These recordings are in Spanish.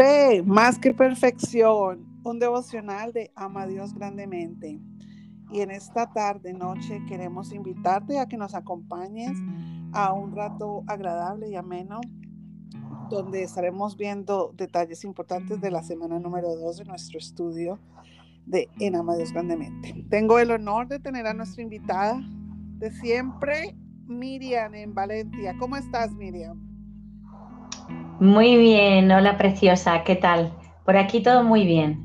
Fe, más que perfección, un devocional de Ama a Dios grandemente. Y en esta tarde, noche, queremos invitarte a que nos acompañes a un rato agradable y ameno, donde estaremos viendo detalles importantes de la semana número 2 de nuestro estudio de En Ama a Dios grandemente. Tengo el honor de tener a nuestra invitada de siempre, Miriam en Valencia. ¿Cómo estás, Miriam? Muy bien, hola preciosa, ¿qué tal? Por aquí todo muy bien.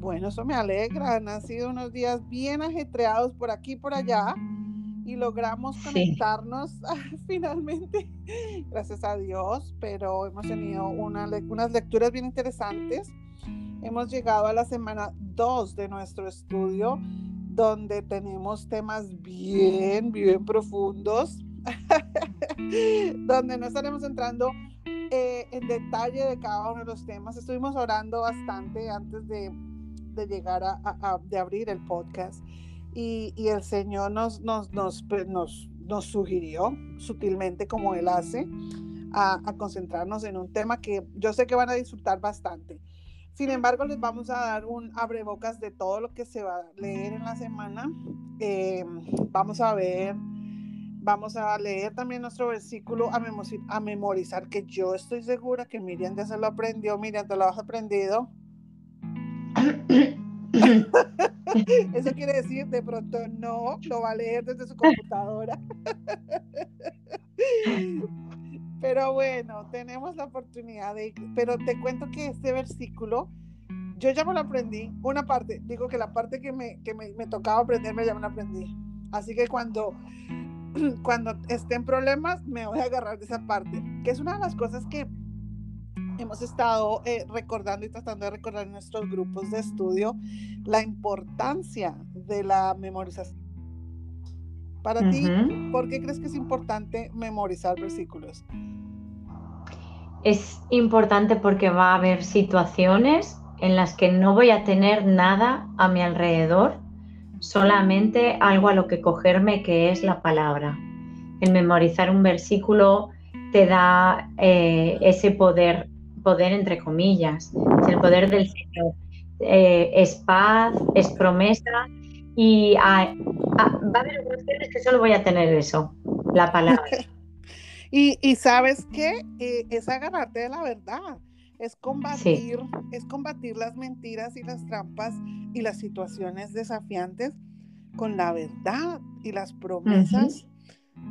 Bueno, eso me alegra. Han sido unos días bien ajetreados por aquí y por allá y logramos conectarnos finalmente, gracias a Dios, pero hemos tenido una, unas lecturas bien interesantes. Hemos llegado a la semana 2 de nuestro estudio, donde tenemos temas bien, bien profundos, donde no estaremos entrando eh, en detalle de cada uno de los temas. Estuvimos orando bastante antes de, de llegar a, de abrir el podcast y, y el Señor nos, nos, nos, pues, nos, nos, sugirió sutilmente como Él hace a, a, concentrarnos en un tema que yo sé que van a disfrutar bastante. Sin embargo, les vamos a dar un abrebocas de todo lo que se va a leer en la semana. Eh, vamos a ver Vamos a leer también nuestro versículo a, memorizar, que yo estoy segura que Miriam ya se lo aprendió. Miriam, ¿te lo has aprendido? Eso quiere decir, de pronto no, lo va a leer desde su computadora. Pero bueno, tenemos la oportunidad de... Pero te cuento que este versículo, yo ya me lo aprendí, una parte, digo que la parte que me, que me, me tocaba aprenderme ya me la aprendí. Así que cuando cuando esté en problemas me voy a agarrar de esa parte, que es una de las cosas que hemos estado eh, recordando y tratando de recordar en nuestros grupos de estudio, la importancia de la memorización. Para ti, ¿por qué crees que es importante memorizar versículos? Es importante porque va a haber situaciones en las que no voy a tener nada a mi alrededor solamente algo a lo que cogerme que es la palabra. El memorizar un versículo te da eh, ese poder, poder entre comillas, el poder del Señor. Eh, es paz, es promesa y va a haber ocasiones que solo voy a tener eso, la palabra. y, sabes que eh, es agarrarte de la verdad es combatir, es combatir las mentiras y las trampas y las situaciones desafiantes con la verdad y las promesas,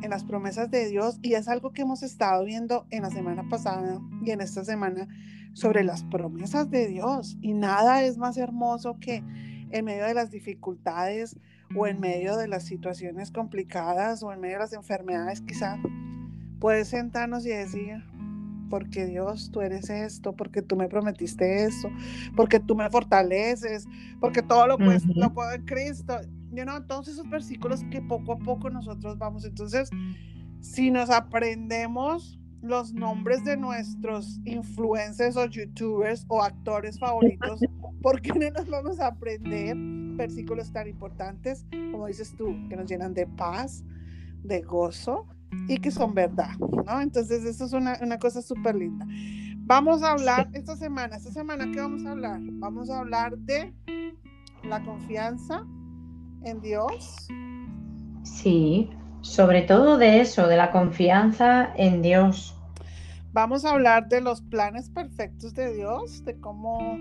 en las promesas de Dios. Y es algo que hemos estado viendo en la semana pasada y en esta semana sobre las promesas de Dios. Y nada es más hermoso que en medio de las dificultades o en medio de las situaciones complicadas o en medio de las enfermedades, quizá puedes sentarnos y decir, porque Dios, tú eres esto, porque tú me prometiste eso, porque tú me fortaleces, porque todo lo, puedes, lo puedo en Cristo. You know, todos esos versículos que poco a poco nosotros vamos. Entonces, si nos aprendemos los nombres de nuestros influencers o youtubers o actores favoritos, ¿por qué no nos vamos a aprender versículos tan importantes, como dices tú, que nos llenan de paz, de gozo y que son verdad, ¿no? Entonces, eso es una, una cosa súper linda. Vamos a hablar esta semana, esta semana, ¿qué vamos a hablar? Vamos a hablar de la confianza en Dios. Sí, sobre todo de eso, de la confianza en Dios. Vamos a hablar de los planes perfectos de Dios, de cómo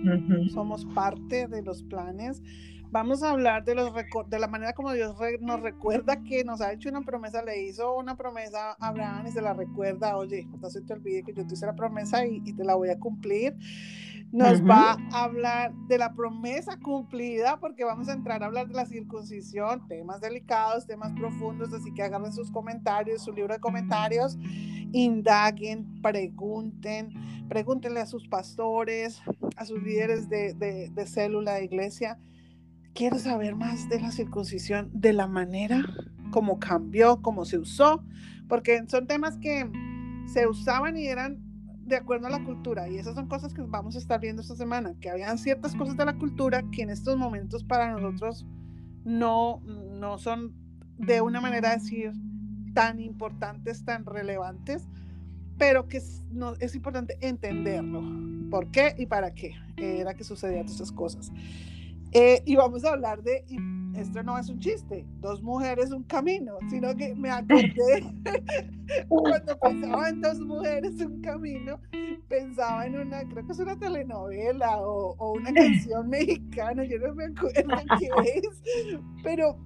somos parte de los planes. Vamos a hablar de, los de la manera como Dios nos recuerda que nos ha hecho una promesa, le hizo una promesa a Abraham y se la recuerda, oye, no se te olvide que yo te hice la promesa y, te la voy a cumplir. Nos va a hablar de la promesa cumplida porque vamos a entrar a hablar de la circuncisión, temas delicados, temas profundos, así que hagan sus comentarios, su libro de comentarios, indaguen, pregunten, pregúntenle a sus pastores, a sus líderes de, de, de célula de iglesia quiero saber más de la circuncisión, de la manera como cambió, cómo se usó, porque son temas que se usaban y eran de acuerdo a la cultura. Y esas son cosas que vamos a estar viendo esta semana, que habían ciertas cosas de la cultura que en estos momentos para nosotros no, no son de una manera decir tan importantes, tan relevantes, pero que es importante entenderlo. ¿Por qué y para qué era que sucedían esas cosas? Eh, y vamos a hablar de, y esto no es un chiste, dos mujeres, un camino, sino que me acordé cuando pensaba en dos mujeres, un camino, pensaba en una, creo que es una telenovela o, o una canción mexicana, yo no me acuerdo qué es, pero,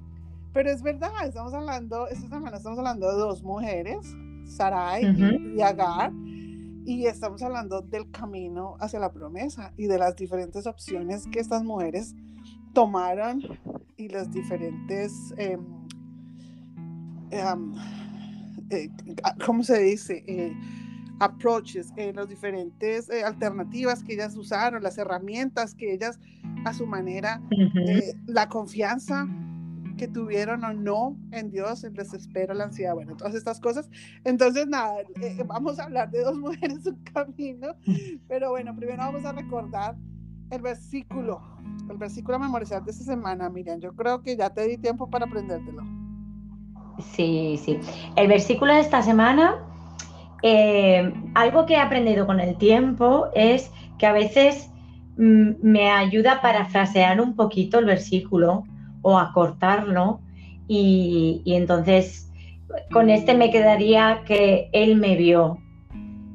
pero es verdad, estamos hablando, esta semana estamos hablando de dos mujeres, Sarai y Agar, y estamos hablando del camino hacia la promesa y de las diferentes opciones que estas mujeres tomaron y las diferentes, eh, eh, ¿cómo se dice? Eh, approaches, las diferentes alternativas que ellas usaron, las herramientas que ellas a su manera, la confianza que tuvieron o no en Dios, el desespero, la ansiedad, bueno, todas estas cosas. Entonces, nada, vamos a hablar de dos mujeres, un camino, pero bueno, primero vamos a recordar el versículo, el versículo a memorizar de esta semana, Miriam. Yo creo que ya te di tiempo para aprendértelo. Sí, sí. El versículo de esta semana, eh, algo que he aprendido con el tiempo es que a veces mm, me ayuda a parafrasear un poquito el versículo o a cortarlo y, y entonces con este me quedaría que él me vio.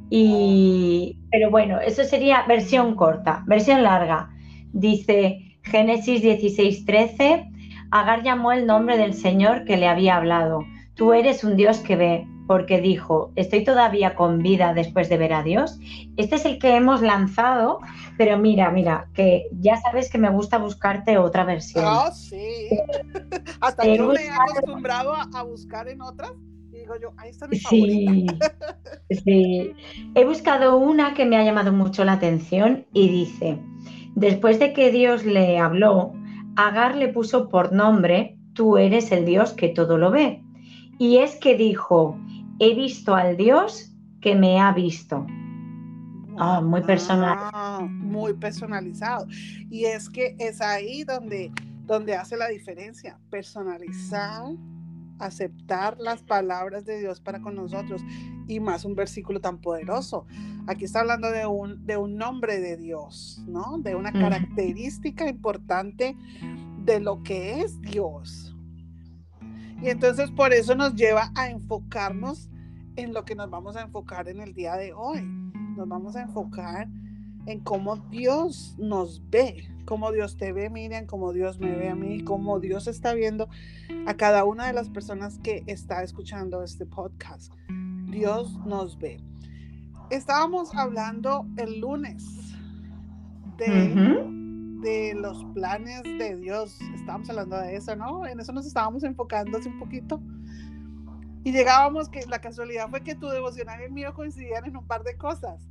Y, pero bueno, eso sería versión corta, versión larga. Dice Génesis 16:13, Agar llamó el nombre del Señor que le había hablado. Tú eres un Dios que ve, porque dijo, estoy todavía con vida después de ver a Dios. Este es el que hemos lanzado, pero mira, mira, que ya sabes que me gusta buscarte otra versión. Ah, sí. Hasta yo me he acostumbrado a buscar en otras yo, ahí está mi sí, sí. He buscado una que me ha llamado mucho la atención y dice, después de que Dios le habló, Agar le puso por nombre, tú eres el Dios que todo lo ve. Y es que dijo, he visto al Dios que me ha visto. Ah, muy personal. Ah, muy personalizado. Y es que es ahí donde, donde hace la diferencia, personalizar aceptar las palabras de Dios para con nosotros y más un versículo tan poderoso. Aquí está hablando de un, de un nombre de Dios, ¿no? De una característica importante de lo que es Dios. Y entonces por eso nos lleva a enfocarnos en lo que nos vamos a enfocar en el día de hoy. Nos vamos a enfocar en cómo Dios nos ve, cómo Dios te ve, Miriam, cómo Dios me ve a mí, cómo Dios está viendo a cada una de las personas que está escuchando este podcast. Dios nos ve. Estábamos hablando el lunes de, de los planes de Dios. Estábamos hablando de eso, ¿no? En eso nos estábamos enfocando hace un poquito. Y llegábamos que la casualidad fue que tu devocional y el mío coincidían en un par de cosas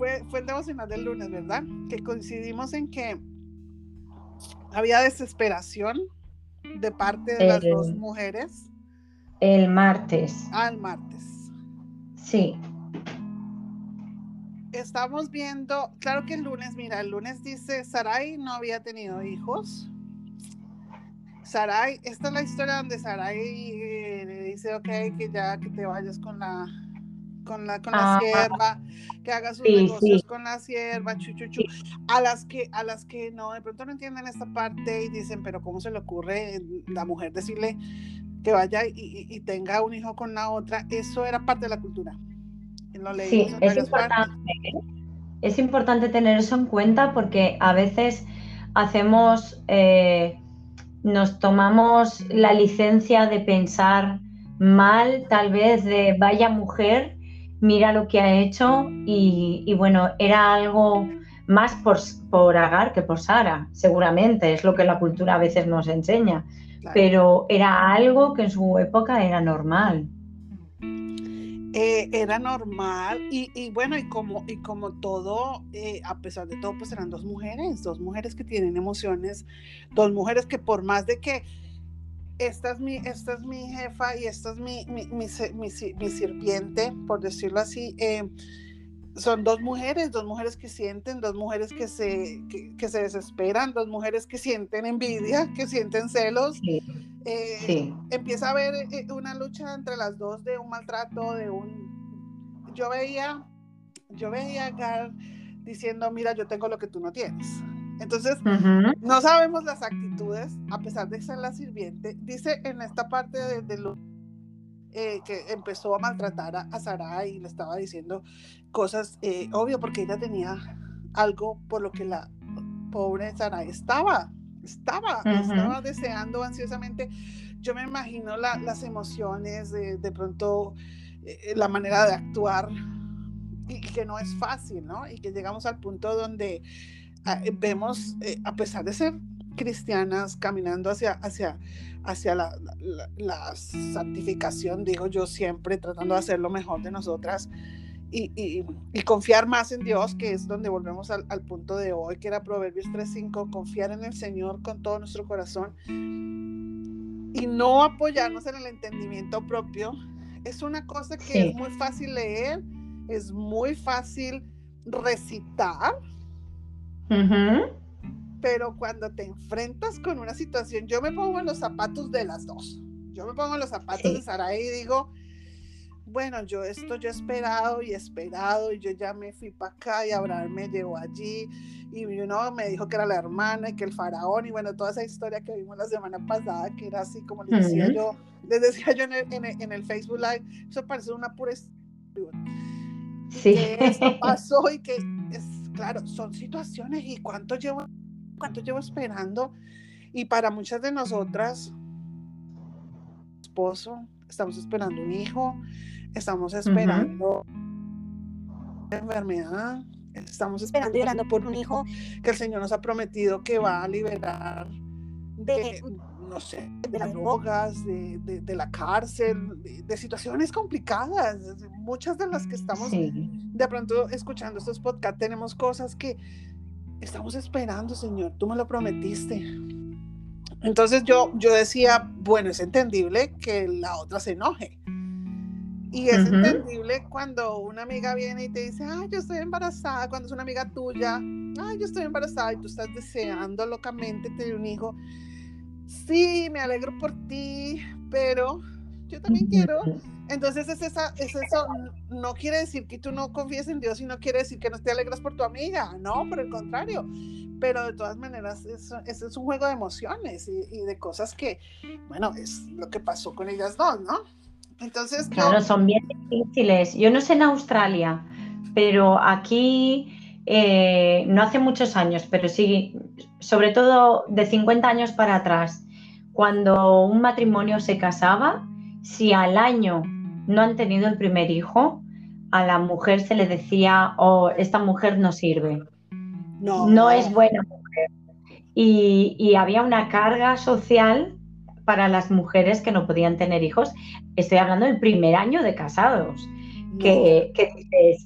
fue, el devocional del lunes, ¿verdad? Que coincidimos en que había desesperación de parte de las dos mujeres. El martes. Ah, el martes. Sí. Estamos viendo, claro que el lunes, mira, el lunes dice, Sarai no había tenido hijos. Sarai, esta es la historia donde Sarai eh, le dice, ok, que ya que te vayas con la con la, con la sierva, que haga sus negocios con la sierva, chuchuchu, a las que, a las que no, de pronto no entienden esta parte y dicen, pero ¿cómo se le ocurre la mujer decirle que vaya y, tenga un hijo con la otra? Eso era parte de la cultura. Lo sí, es importante, es importante tener eso en cuenta porque a veces hacemos, eh, nos tomamos la licencia de pensar mal, tal vez de vaya mujer mira lo que ha hecho y, bueno, era algo más por, por, Agar que por Sara, seguramente, es lo que la cultura a veces nos enseña, pero era algo que en su época era normal. Eh, era normal y, bueno, y como, y como todo, eh, a pesar de todo, pues eran dos mujeres, dos mujeres que tienen emociones, dos mujeres que por más de que esta es mi, esta es mi jefa y esta es mi, mi, mi, sirviente, por decirlo así. Eh, son dos mujeres, dos mujeres que sienten, dos mujeres que se, que, se desesperan, dos mujeres que sienten envidia, que sienten celos, Eh, empieza a haber eh, una lucha entre las dos de un maltrato, de un... Yo veía, yo veía a Gar diciendo, mira, yo tengo lo que tú no tienes. Entonces, no sabemos las actitudes, a pesar de ser la sirviente. Dice en esta parte de, lo eh, que empezó a maltratar a, a Sara y le estaba diciendo cosas, obvio, porque ella tenía algo por lo que la pobre Sara estaba estaba, estaba deseando ansiosamente. Yo me imagino las emociones, de, de pronto eh, la manera de actuar, y, que no es fácil, ¿no? Y que llegamos al punto donde eh, vemos, eh, a pesar de ser cristianas, caminando hacia, hacia, hacia la, la, santificación, digo yo siempre, tratando de hacer lo mejor de nosotras, y, confiar más en Dios, que es donde volvemos al, punto de hoy, que era Proverbios 3.5, confiar en el Señor con todo nuestro corazón y no apoyarnos en el entendimiento propio, es una cosa que es muy fácil leer, es muy fácil recitar, pero cuando te enfrentas con una situación, yo me pongo en los zapatos de las dos. Yo me pongo en los zapatos de Sarai y digo, bueno, yo esto yo he esperado y esperado y yo ya me fui para acá y Abraham me llevó allí y uno me dijo que era la hermana y que el faraón y bueno, toda esa historia que vimos la semana pasada que era así como les decía yo, les decía yo en el, en, el, Facebook Live, eso parece una pura Sí. Que eso pasó y que claro, son situaciones y cuánto llevo cuánto llevo esperando. Y para muchas de nosotras esposo, estamos esperando un hijo, estamos esperando enfermedad, estamos esperando por un hijo. que el Señor nos ha prometido que va a liberar de, no sé, de las drogas, de, la cárcel, de, situaciones complicadas. Muchas de las que estamos de pronto escuchando estos podcasts tenemos cosas que estamos esperando, Señor, tú me lo prometiste. Entonces yo, yo decía, bueno, es entendible que la otra se enoje y es entendible cuando una amiga viene y te dice, ay, yo estoy embarazada, cuando es una amiga tuya, ay, yo estoy embarazada y tú estás deseando locamente tener un hijo. Sí, me alegro por ti, pero yo también quiero. Entonces es, esa, es eso, no quiere decir que tú no confíes en Dios y no quiere decir que no te alegras por tu amiga, no, por el contrario. Pero de todas maneras, eso, es un juego de emociones y, y de cosas que, bueno, es lo que pasó con ellas dos, ¿no? Entonces, claro, son bien difíciles. Yo no sé en Australia, pero aquí eh, no hace muchos años, pero sí, sobre todo de 50 años para atrás, cuando un matrimonio se casaba, si al año no han tenido el primer hijo, a la mujer se le decía, oh, esta mujer no sirve, no, no es buena mujer. Y, y había una carga social para las mujeres que no podían tener hijos. Estoy hablando del primer año de casados, que,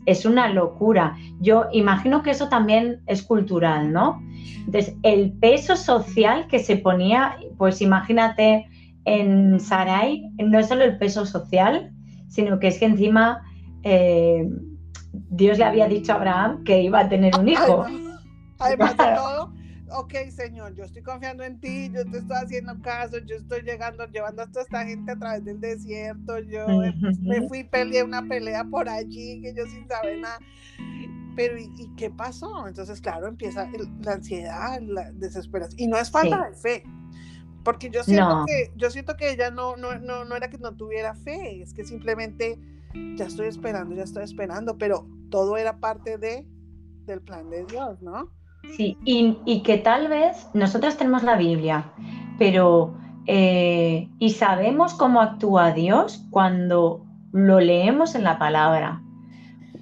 es, una locura. Yo imagino que eso también es cultural, ¿no? Entonces, el peso social que se ponía, pues imagínate en Sarai, no es solo el peso social, sino que es que encima eh, Dios le había dicho a Abraham que iba a tener un hijo. Además de todo, ok, Señor, yo estoy confiando en ti, yo te estoy haciendo caso, yo estoy llegando, llevando a toda esta gente a través del desierto, yo me fui, peleé una pelea por allí, que yo sin saber nada. Pero, ¿y, qué pasó? Entonces, claro, empieza la ansiedad, la desesperación. Y no es falta de fe, porque yo siento, que, yo siento que ella no, no, no, no era que no tuviera fe, es que simplemente ya estoy esperando, ya estoy esperando, pero todo era parte de, del plan de Dios, ¿no? Sí, y, que tal vez nosotros tenemos la Biblia, pero eh, y sabemos cómo actúa Dios cuando lo leemos en la palabra,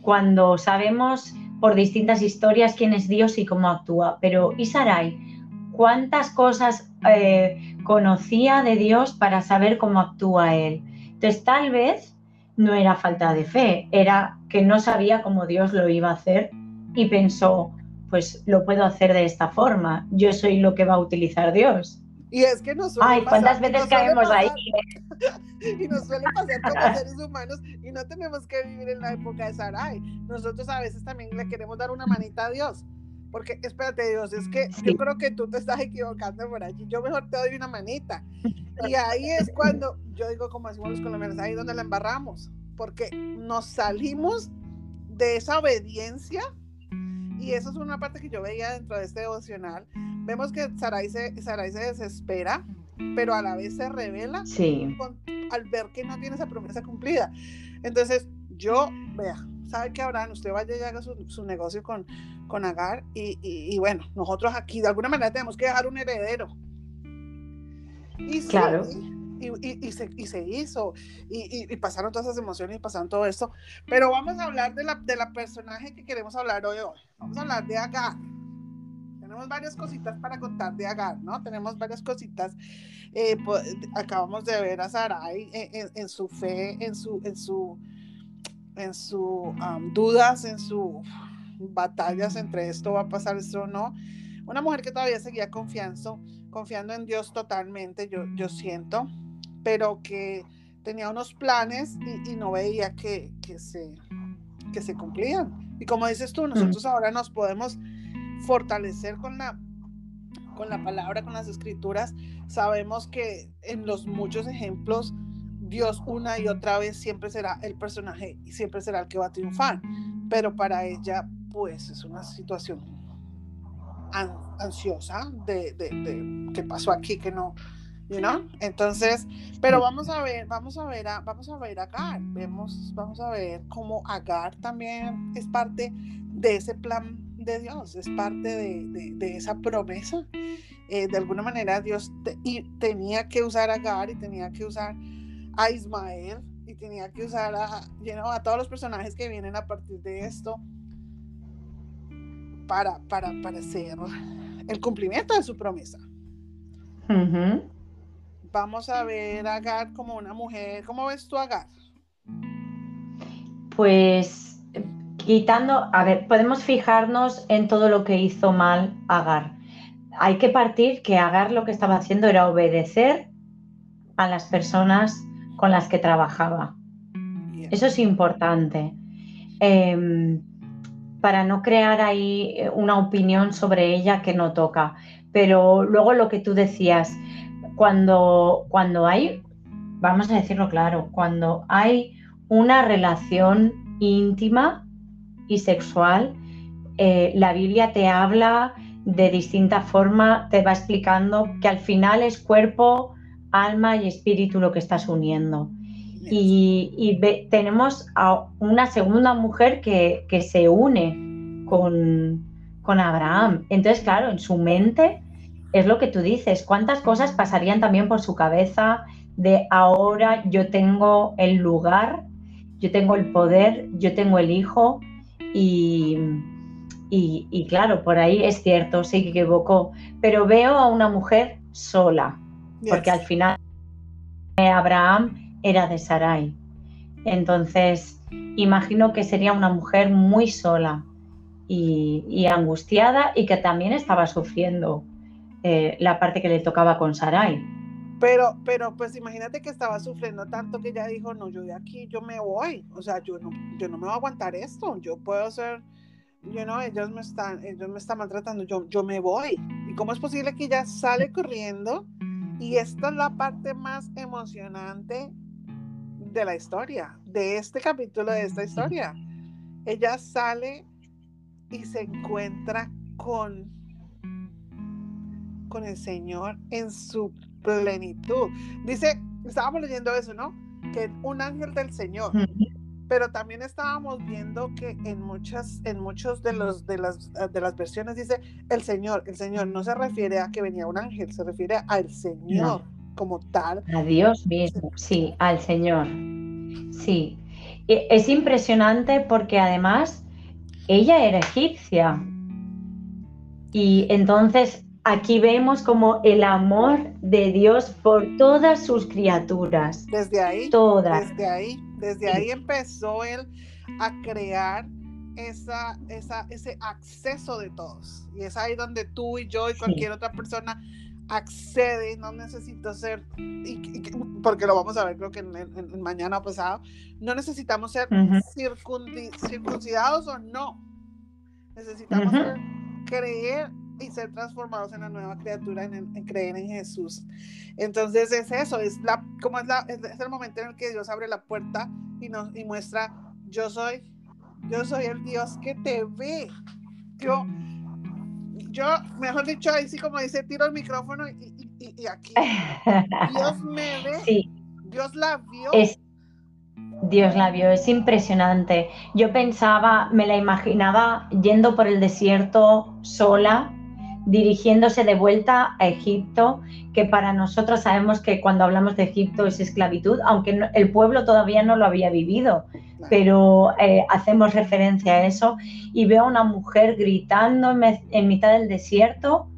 cuando sabemos por distintas historias quién es Dios y cómo actúa. Pero Isaray, ¿cuántas cosas eh, conocía de Dios para saber cómo actúa Él? Entonces tal vez no era falta de fe, era que no sabía cómo Dios lo iba a hacer y pensó, pues lo puedo hacer de esta forma. Yo soy lo que va a utilizar Dios. Y es que nos suele Ay, ¿cuántas veces caemos ahí? y nos suele pasar como seres humanos y no tenemos que vivir en la época de Sarai. Nosotros a veces también le queremos dar una manita a Dios. Porque espérate Dios, es que yo creo que tú te estás equivocando por allí, yo mejor te doy una manita. Y ahí es cuando yo digo, como decimos los colombianos, ahí es donde la embarramos, porque nos salimos de esa obediencia y eso es una parte que yo veía dentro de este devocional. Vemos que Sarai se, Sarai se desespera, pero a la vez se revela al ver que no tiene esa promesa cumplida. Entonces, yo, vea, sabe que Abraham, usted vaya y haga su, negocio con, con Agar y, bueno, nosotros aquí de alguna manera tenemos que dejar un heredero. Y claro. y, se, hizo, y, pasaron todas esas emociones y pasaron todo esto. Pero vamos a hablar de la, de la personaje que queremos hablar hoy, hoy. Vamos a hablar de Agar tenemos varias cositas para contar de Agar, ¿no? Tenemos varias cositas. Eh, acabamos de ver a Sarai en, su fe, en su, en su, en su dudas, en sus batallas entre esto va a pasar, esto no. Una mujer que todavía seguía confiando, confiando en Dios totalmente, yo, yo siento, pero que tenía unos planes y, no veía que, que, se, que se cumplían. Y como dices tú, nosotros ahora nos podemos fortalecer con la, con la palabra, con las escrituras, sabemos que en los muchos ejemplos, Dios una y otra vez siempre será el personaje y siempre será el que va a triunfar. Pero para ella, pues es una situación ansiosa de, de, qué pasó aquí, que no, you know? Entonces, pero vamos a ver, vamos a ver, a, vamos a ver a Agar, vemos, vamos a ver cómo Agar también es parte de ese plan de Dios, es parte de, esa promesa. Eh, de alguna manera Dios y tenía que usar a Agar y tenía que usar a Ismael y tenía que usar a, a todos los personajes que vienen a partir de esto para, para, para hacer el cumplimiento de su promesa. Vamos a ver a Agar como una mujer. ¿Cómo ves tú a Agar? Pues quitando, a ver, podemos fijarnos en todo lo que hizo mal Agar. Hay que partir que Agar lo que estaba haciendo era obedecer a las personas con las que trabajaba. Eso es importante. Em, para no crear ahí una opinión sobre ella que no toca. Pero luego lo que tú decías, cuando, cuando hay, vamos a decirlo claro, cuando hay una relación íntima y sexual, eh, la Biblia te habla de distinta forma, te va explicando que al final es cuerpo, alma y espíritu lo que estás uniendo. Y, tenemos a una segunda mujer que, se une con, con Abraham. Entonces, claro, en su mente es lo que tú dices, cuántas cosas pasarían también por su cabeza de ahora yo tengo el lugar, yo tengo el poder, yo tengo el hijo, y, y, claro, por ahí es cierto, sí que equivocó, pero veo a una mujer sola, porque al final Abraham era de Sarai. Entonces, imagino que sería una mujer muy sola y, angustiada y que también estaba sufriendo eh, la parte que le tocaba con Sarai. Pero, pero pues imagínate que estaba sufriendo tanto que ella dijo, no, yo de aquí, yo me voy. O sea, yo no, yo no me voy a aguantar esto. Yo puedo ser, you know, ellos me están, ellos me están maltratando, yo, yo me voy. ¿Y cómo es posible que ella sale corriendo? Y esta es la parte más emocionante de la historia, de este capítulo de esta historia. Ella sale y se encuentra con, con el Señor en su plenitud. Dice, estábamos leyendo eso, ¿no? Que un ángel del Señor. Pero también estábamos viendo que en muchas, en muchos de los de las de las versiones dice el Señor, el Señor no se refiere a que venía un ángel, se refiere al Señor como tal. A Dios mismo, sí, al Señor. Sí. Es impresionante porque además ella era egipcia. Y entonces aquí vemos como el amor de Dios por todas sus criaturas. Desde ahí. Todas. Desde ahí. Desde ahí empezó él a crear esa, esa, ese acceso de todos. Y es ahí donde tú y yo y cualquier otra persona accede, no necesito ser, porque lo vamos a ver creo que en, mañana pasado, no necesitamos ser circuncidados o no. Necesitamos creer y ser transformados en la nueva criatura, en, creer en Jesús. Entonces es eso, es la, como es, la, es, el momento en el que Dios abre la puerta y nos y muestra, yo soy, yo soy el Dios que te ve. Yo, yo, mejor dicho, ahí sí como dice, tiro el micrófono y, y, aquí. Dios me ve. Dios la vio. Dios la vio, es impresionante. Yo pensaba, me la imaginaba yendo por el desierto sola, dirigiéndose de vuelta a Egipto, que para nosotros sabemos que cuando hablamos de Egipto es esclavitud, aunque el pueblo todavía no lo había vivido, pero eh, hacemos referencia a eso, y veo a una mujer gritando en, mitad del desierto,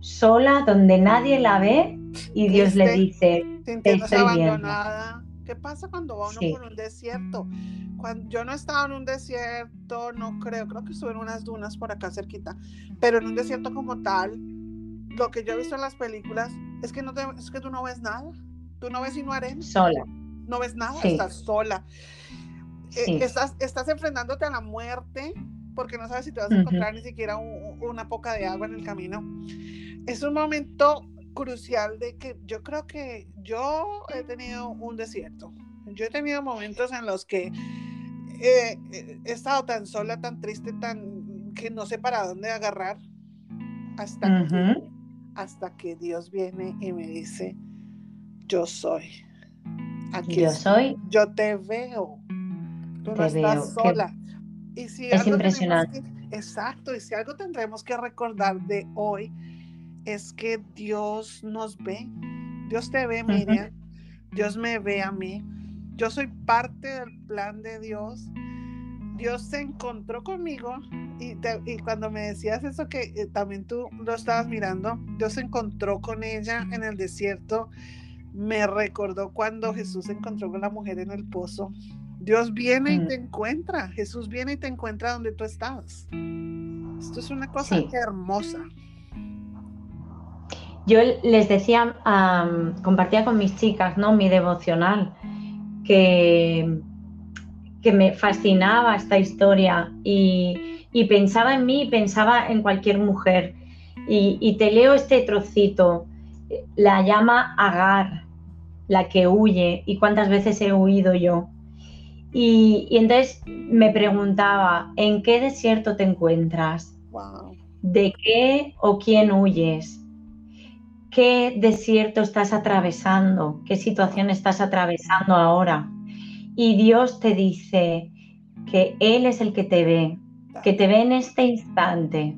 sola, donde nadie la ve, y Dios le dice, te estoy abandonada. ¿Qué pasa cuando va uno por un desierto? Cuando, yo no he estado en un desierto, no creo, creo que estuve en unas dunas por acá cerquita, pero en un desierto como tal, lo que yo he visto en las películas es que, no es que tú no ves nada, tú no ves y no arena. Sola. No ves nada, estás sola. Eh, estás, estás enfrentándote a la muerte porque no sabes si te vas a encontrar ni siquiera una poca de agua en el camino. Es un momento crucial de que yo creo que yo he tenido un desierto. Yo he tenido momentos en los que he estado tan sola, tan triste, tan que no sé para dónde agarrar hasta, que, hasta que Dios viene y me dice, yo soy. Aquí yo soy. Yo te veo. Tú no estás sola. Y si es impresionante. exacto, y si algo tendremos que recordar de hoy es que Dios nos ve. Dios te ve, Miriam. Dios me ve a mí. Yo soy parte del plan de Dios. Dios se encontró conmigo y, cuando me decías eso que eh, también tú lo estabas mirando, Dios se encontró con ella en el desierto. Me recordó cuando Jesús se encontró con la mujer en el pozo. Dios viene y mm. te encuentra. Jesús viene y te encuentra donde tú estás. Esto es una cosa hermosa. Yo les decía, compartía con mis chicas, ¿no? Mi devocional, que, que me fascinaba esta historia y, pensaba en mí, pensaba en cualquier mujer. Y, te leo este trocito, la llama Agar, la que huye, y cuántas veces he huido yo. Y, entonces me preguntaba, ¿en qué desierto te encuentras? ¿De qué o quién huyes? Qué desierto estás atravesando, qué situación estás atravesando ahora. Y Dios te dice que Él es el que te ve, que te ve en este instante,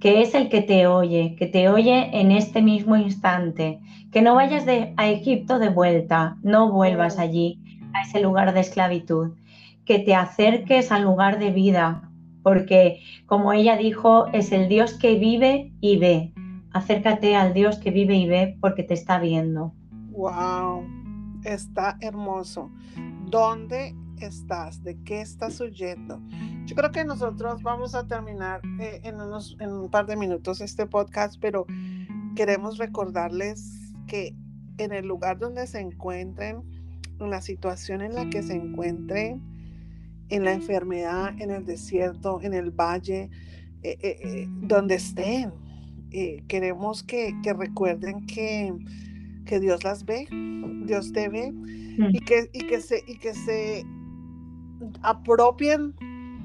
que es el que te oye, que te oye en este mismo instante, que no vayas de, a Egipto de vuelta, no vuelvas allí, a ese lugar de esclavitud, que te acerques al lugar de vida, porque como ella dijo, es el Dios que vive y ve, Acércate al Dios que vive y ve porque te está viendo. Wow, está hermoso. ¿Dónde estás? ¿De qué estás huyendo? Yo creo que nosotros vamos a terminar eh, en, unos, en un par de minutos este podcast, pero queremos recordarles que en el lugar donde se encuentren, en la situación en la que se encuentren, en la enfermedad, en el desierto, en el valle, eh, eh, donde estén, eh, queremos que, recuerden que, Dios las ve, Dios te ve mm. y, que, y, que se, y que se apropien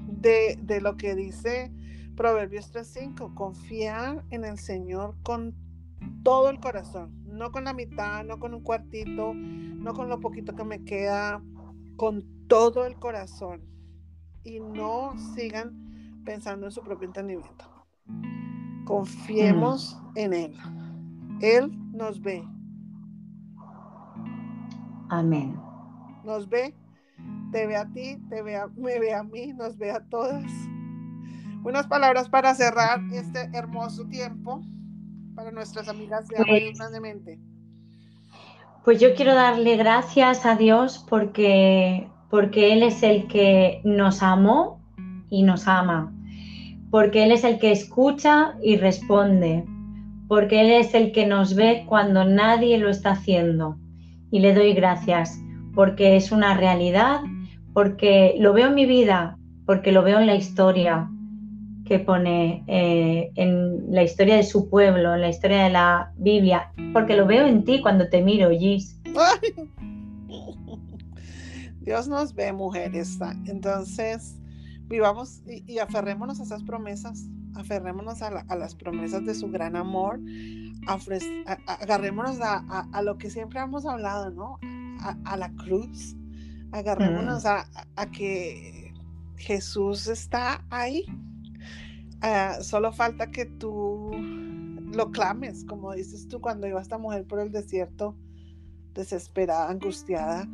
de, de lo que dice Proverbios 3.5, confiar en el Señor con todo el corazón, no con la mitad, no con un cuartito, no con lo poquito que me queda, con todo el corazón y no sigan pensando en su propio entendimiento. Confiemos en Él. Él nos ve. Amén. Nos ve, te ve a ti, te ve a, me ve a mí, nos ve a todas. Unas palabras para cerrar este hermoso tiempo para nuestras amigas de pues, Grandemente. Pues yo quiero darle gracias a Dios porque, porque Él es el que nos amó y nos ama porque Él es el que escucha y responde, porque Él es el que nos ve cuando nadie lo está haciendo. Y le doy gracias, porque es una realidad, porque lo veo en mi vida, porque lo veo en la historia, que pone eh, en la historia de su pueblo, en la historia de la Biblia, porque lo veo en ti cuando te miro, Gis. Dios nos ve, mujeres. Entonces, vivamos y, aferrémonos a esas promesas, aferrémonos a, las promesas de su gran amor, agarrémonos a, lo que siempre hemos hablado, ¿no? A, la cruz, agarrémonos a, que Jesús está ahí. Ah, solo falta que tú lo clames, como dices tú cuando iba esta mujer por el desierto, desesperada, angustiada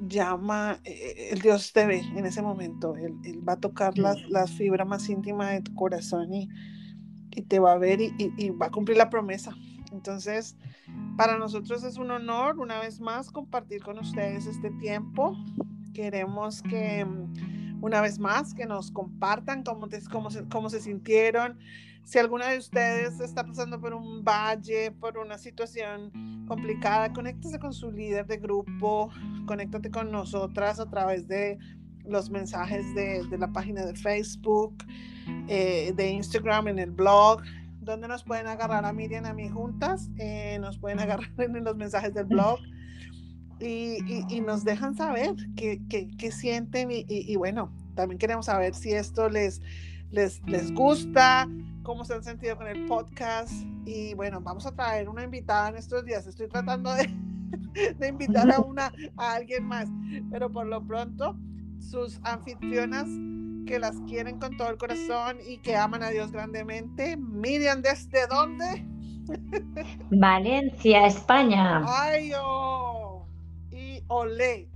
llama, eh, el Dios te ve en ese momento, Él, va a tocar las, las fibras más íntimas de tu corazón y, y te va a ver y, y, va a cumplir la promesa. Entonces, para nosotros es un honor una vez más compartir con ustedes este tiempo. Queremos que mm, una vez más que nos compartan cómo, cómo, se, cómo se sintieron. Si alguna de ustedes está pasando por un valle, por una situación complicada, conéctese con su líder de grupo, conéctate con nosotras a través de los mensajes de, la página de Facebook, eh, de Instagram, en el blog, donde nos pueden agarrar a Miriam, a mí juntas, eh, nos pueden agarrar en los mensajes del blog y, y, nos dejan saber qué, sienten y, y, bueno, también queremos saber si esto les, les, les gusta, cómo se han sentido con el podcast. Y bueno, vamos a traer una invitada en estos días. Estoy tratando de, de invitar a una a alguien más, pero por lo pronto sus anfitrionas que las quieren con todo el corazón y que aman a Dios grandemente. Miriam, ¿desde dónde? Valencia, España. Ay, oh. Y olé.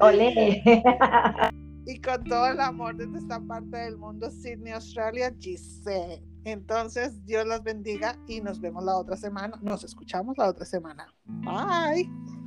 Olé. y con todo el amor desde esta parte del mundo, Sydney, Australia, Giselle. Entonces, Dios las bendiga y nos vemos la otra semana. Nos escuchamos la otra semana. Bye.